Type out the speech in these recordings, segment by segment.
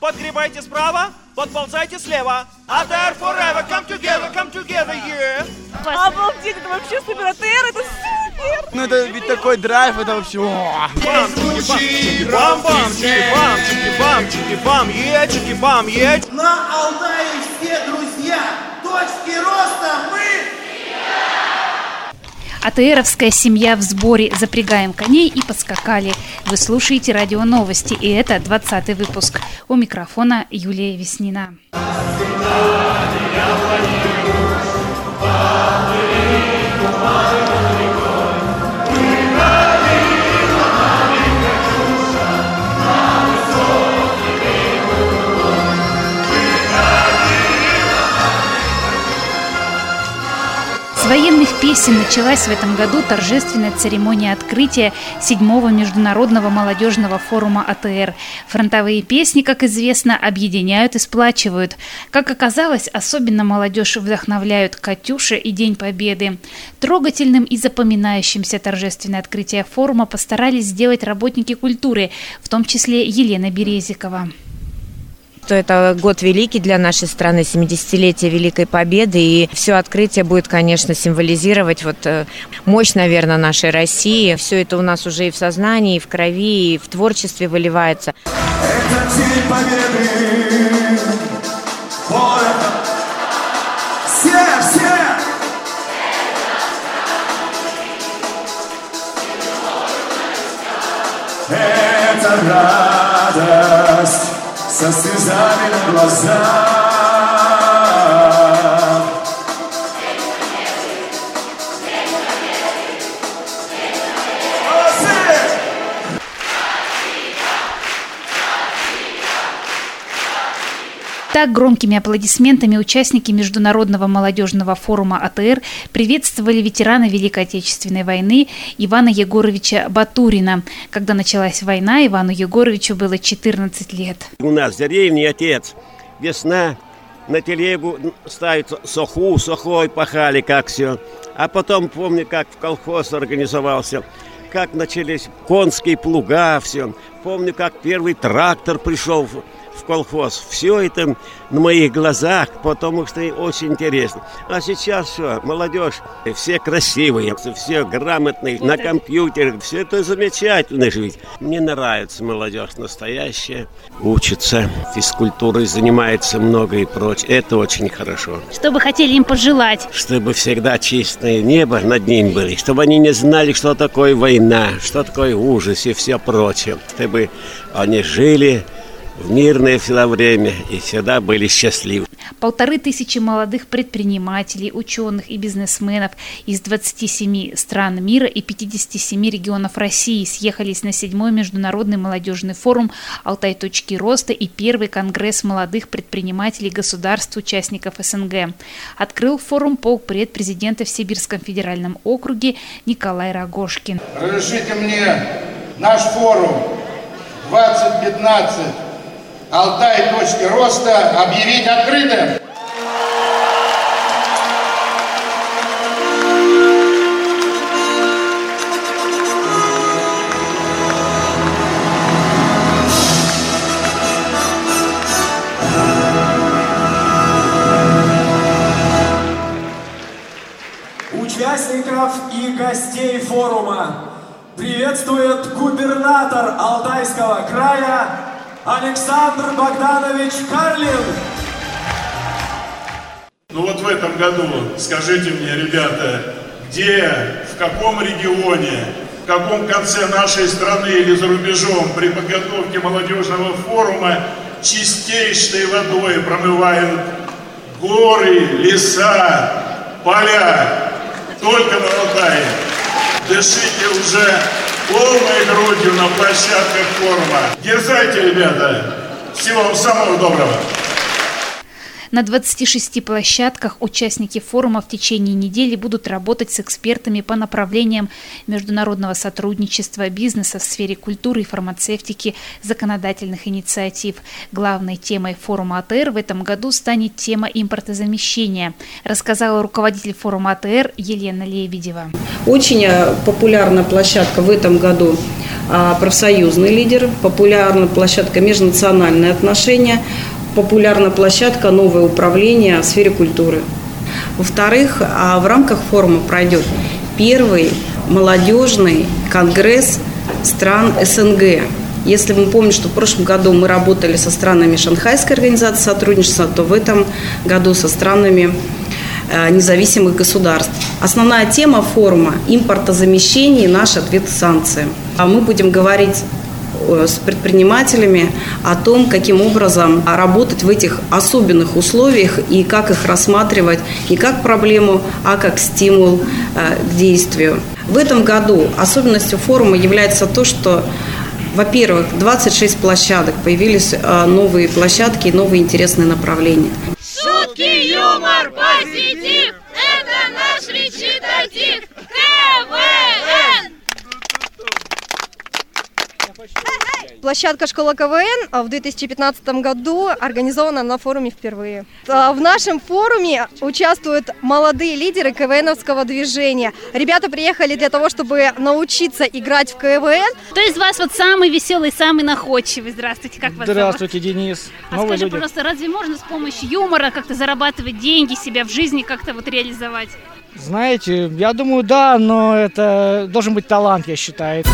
подгребайте справа, подползайте слева. АТР forever, come together, come together, yeah. Обалдеть, это вообще супер АТР, это супер! Ну это ведь такой драйв, это вообще... Бам, чики, бам, бам, чики, бам, чики, бам, чики, бам, е, чики, бам, е. На Алтае все друзья. Точки роста мы... АТРовская семья в сборе. Запрягаем коней и подскакали. Вы слушаете радио новости, и это 20 выпуск. У микрофона Юлия Веснина. С военных песен началась в этом году торжественная церемония открытия седьмого международного молодежного форума АТР. Фронтовые песни, как известно, объединяют и сплачивают. Как оказалось, особенно молодежь вдохновляют «Катюша» и «День Победы». Трогательным и запоминающимся торжественное открытие форума постарались сделать работники культуры, в том числе Елена Березикова что это год великий для нашей страны, 70-летие Великой Победы, и все открытие будет, конечно, символизировать вот э, мощь, наверное, нашей России. Все это у нас уже и в сознании, и в крови, и в творчестве выливается. Это день победы. Это. Все, все. Это радость со слезами на глазах. Так громкими аплодисментами участники Международного молодежного форума АТР приветствовали ветерана Великой Отечественной войны Ивана Егоровича Батурина. Когда началась война, Ивану Егоровичу было 14 лет. У нас в отец. Весна на телегу ставит соху, сухой пахали, как все. А потом помню, как в колхоз организовался, как начались конские плуга, все. Помню, как первый трактор пришел в колхоз. Все это на моих глазах, потому что очень интересно. А сейчас все, молодежь, все красивые, все грамотные, на компьютерах, все это замечательно жить. Мне нравится молодежь настоящая, учится, физкультурой занимается много и прочее. Это очень хорошо. Что бы хотели им пожелать? Чтобы всегда чистое небо над ним были, чтобы они не знали, что такое война, что такое ужас и все прочее. Чтобы они жили в мирное всегда время и всегда были счастливы. Полторы тысячи молодых предпринимателей, ученых и бизнесменов из 27 стран мира и 57 регионов России съехались на седьмой международный молодежный форум «Алтай. Точки роста» и первый конгресс молодых предпринимателей государств-участников СНГ. Открыл форум полпред президента в Сибирском федеральном округе Николай Рогошкин. Разрешите мне наш форум 2015 Алтай. Точки роста объявить открытым. Участников и гостей форума приветствует губернатор Алтайского края Александр Богданович Карлин. Ну вот в этом году, скажите мне, ребята, где, в каком регионе, в каком конце нашей страны или за рубежом при подготовке молодежного форума чистейшей водой промывают горы, леса, поля, только на Алтае. Дышите уже полной грудью на площадках форума. Дерзайте, ребята! Всего вам самого доброго! На 26 площадках участники форума в течение недели будут работать с экспертами по направлениям международного сотрудничества, бизнеса в сфере культуры и фармацевтики, законодательных инициатив. Главной темой форума АТР в этом году станет тема импортозамещения, рассказала руководитель форума АТР Елена Лебедева. Очень э, популярна площадка в этом году а, профсоюзный лидер, популярна площадка межнациональные отношения, популярна площадка новое управление в сфере культуры. Во-вторых, а, в рамках форума пройдет первый молодежный конгресс стран СНГ. Если мы помним, что в прошлом году мы работали со странами Шанхайской организации сотрудничества, то в этом году со странами Э, независимых государств. Основная тема форума – импортозамещение и наш ответ санкции. А мы будем говорить с предпринимателями о том, каким образом работать в этих особенных условиях и как их рассматривать не как проблему, а как стимул э, к действию. В этом году особенностью форума является то, что во-первых, 26 площадок, появились новые площадки и новые интересные направления. Шутки, юмор, позитив – это наш речитатив. КВН! Площадка «Школа КВН» в 2015 году организована на форуме впервые. А, в нашем форуме участвуют молодые лидеры КВНовского движения. Ребята приехали для того, чтобы научиться играть в КВН. Кто из вас вот самый веселый, самый находчивый? Здравствуйте, как вас Здравствуйте, зовут? Денис. А Новые скажи, люди. пожалуйста, разве можно с помощью юмора как-то зарабатывать деньги, себя в жизни как-то вот реализовать? Знаете, я думаю, да, но это должен быть талант, я считаю.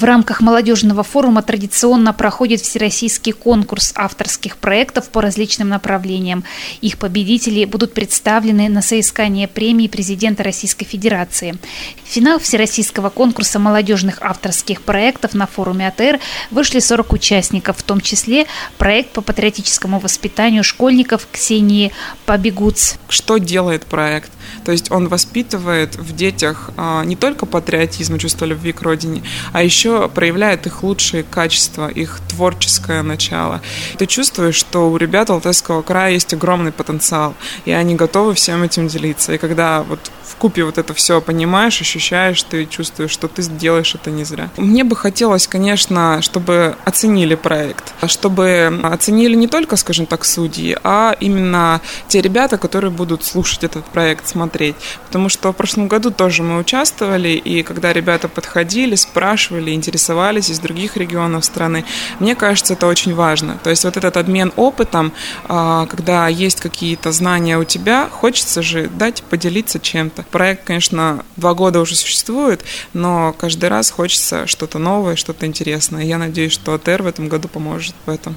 В рамках молодежного форума традиционно проходит всероссийский конкурс авторских проектов по различным направлениям. Их победители будут представлены на соискание премии президента Российской Федерации. Финал всероссийского конкурса молодежных авторских проектов на форуме АТР вышли 40 участников, в том числе проект по патриотическому воспитанию школьников Ксении Побегуц. Что делает проект? То есть он воспитывает в детях а, не только патриотизм и чувство любви к родине, а еще проявляет их лучшие качества, их творческое начало. Ты чувствуешь, что у ребят Алтайского края есть огромный потенциал, и они готовы всем этим делиться. И когда вот в купе вот это все понимаешь, ощущаешь, ты чувствуешь, что ты сделаешь это не зря. Мне бы хотелось, конечно, чтобы оценили проект, чтобы оценили не только, скажем так, судьи, а именно те ребята, которые будут слушать этот проект, смотреть. Потому что в прошлом году тоже мы участвовали, и когда ребята подходили, спрашивали, интересовались из других регионов страны, мне кажется, это очень важно. То есть вот этот обмен опытом, а, когда есть какие-то знания у тебя, хочется же дать поделиться чем-то. Проект, конечно, два года уже существует, но каждый раз хочется что-то новое, что-то интересное. Я надеюсь, что АТР в этом году поможет в этом.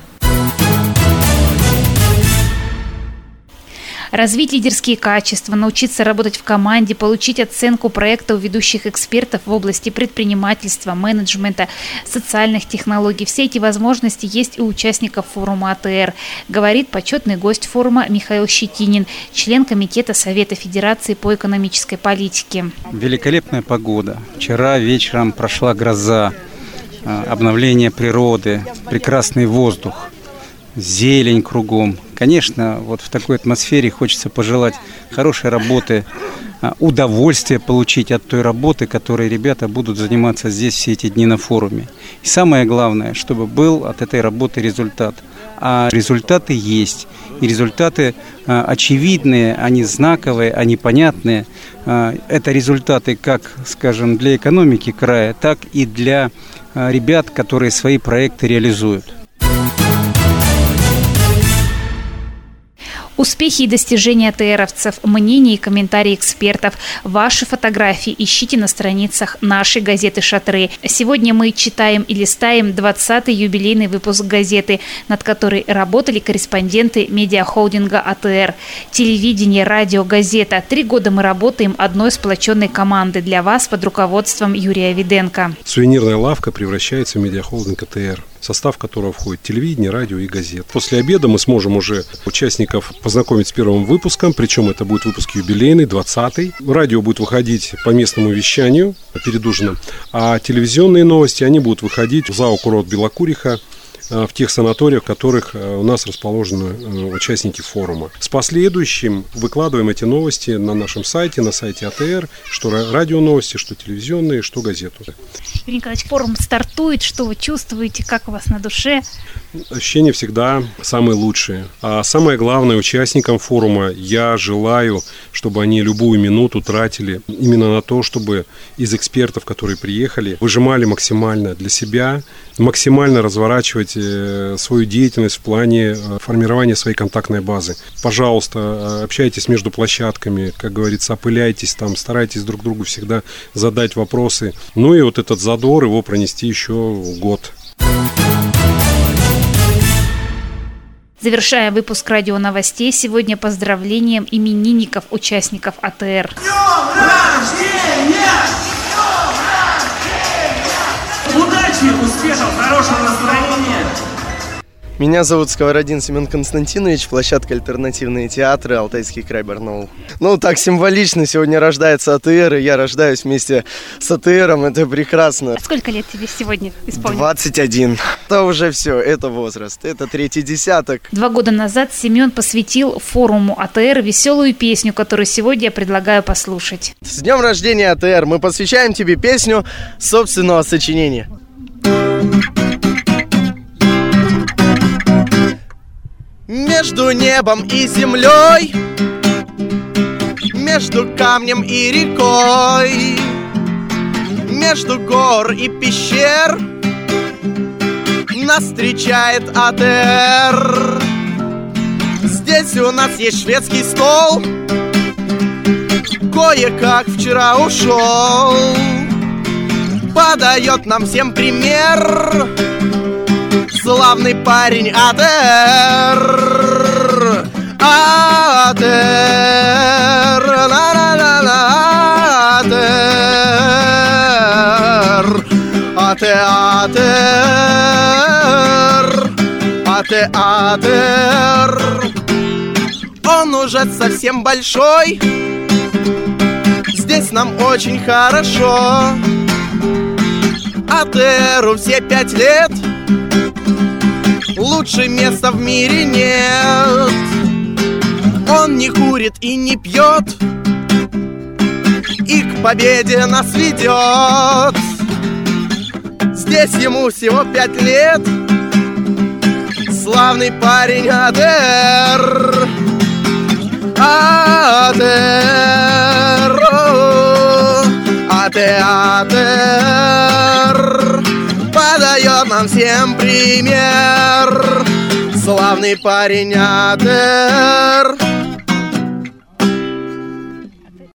Развить лидерские качества, научиться работать в команде, получить оценку проекта у ведущих экспертов в области предпринимательства, менеджмента, социальных технологий. Все эти возможности есть у участников форума АТР, говорит почетный гость форума Михаил Щетинин, член Комитета Совета Федерации по экономической политике. Великолепная погода. Вчера вечером прошла гроза, а, обновление природы, прекрасный воздух зелень кругом. Конечно, вот в такой атмосфере хочется пожелать хорошей работы, а, удовольствие получить от той работы, которой ребята будут заниматься здесь все эти дни на форуме. И самое главное, чтобы был от этой работы результат. А результаты есть. И результаты а, очевидные, они знаковые, они понятные. А, это результаты как, скажем, для экономики края, так и для ребят, которые свои проекты реализуют. Успехи и достижения ТРовцев, мнения и комментарии экспертов, ваши фотографии ищите на страницах нашей газеты «Шатры». Сегодня мы читаем и листаем 20-й юбилейный выпуск газеты, над которой работали корреспонденты медиахолдинга АТР. Телевидение, радио, газета. Три года мы работаем одной сплоченной команды для вас под руководством Юрия Виденко. Сувенирная лавка превращается в медиахолдинг АТР состав которого входит телевидение, радио и газет. После обеда мы сможем уже участников познакомить с первым выпуском, причем это будет выпуск юбилейный, 20-й. Радио будет выходить по местному вещанию перед ужином, а телевизионные новости, они будут выходить в ЗАО «Курорт Белокуриха» в тех санаториях, в которых э, у нас расположены участники форума. С последующим выкладываем эти новости на нашем сайте, на сайте АТР, что радио новости, что телевизионные, что газету. Юрий Николаевич, форум стартует, что вы чувствуете, как у вас на душе? Ощущения всегда самые лучшие. А самое главное, участникам форума я желаю, чтобы они любую минуту тратили именно на то, чтобы из экспертов, которые приехали, выжимали максимально для себя, максимально разворачивать э, свою деятельность в плане э, формирования своей контактной базы. Пожалуйста, э, общайтесь между площадками, как говорится, опыляйтесь там, старайтесь друг другу всегда задать вопросы. Ну и вот этот задор, его пронести еще год. Завершая выпуск радио новостей, сегодня поздравлением именинников участников АТР. Удачи, успехов, хорошего настроения! Меня зовут Сковородин Семен Константинович, площадка «Альтернативные театры», Алтайский край Барнаул. Ну, так символично, сегодня рождается АТР, и я рождаюсь вместе с АТРом, это прекрасно. А сколько лет тебе сегодня исполнилось? 21. Это уже все, это возраст, это третий десяток. Два года назад Семен посвятил форуму АТР веселую песню, которую сегодня я предлагаю послушать. С днем рождения, АТР! Мы посвящаем тебе песню собственного сочинения. Между небом и землей Между камнем и рекой Между гор и пещер Нас встречает АТР Здесь у нас есть шведский стол Кое-как вчера ушел. Подает нам всем пример славный парень Адер Адер на Адер Атеатер Атеатер Он уже совсем большой. Здесь нам очень хорошо. Атеру все пять лет Лучше места в мире нет. Он не курит и не пьет. И к победе нас ведет. Здесь ему всего пять лет. Славный парень Адер. Адер. Адер Адер подает нам всем пример. Славный парень Адер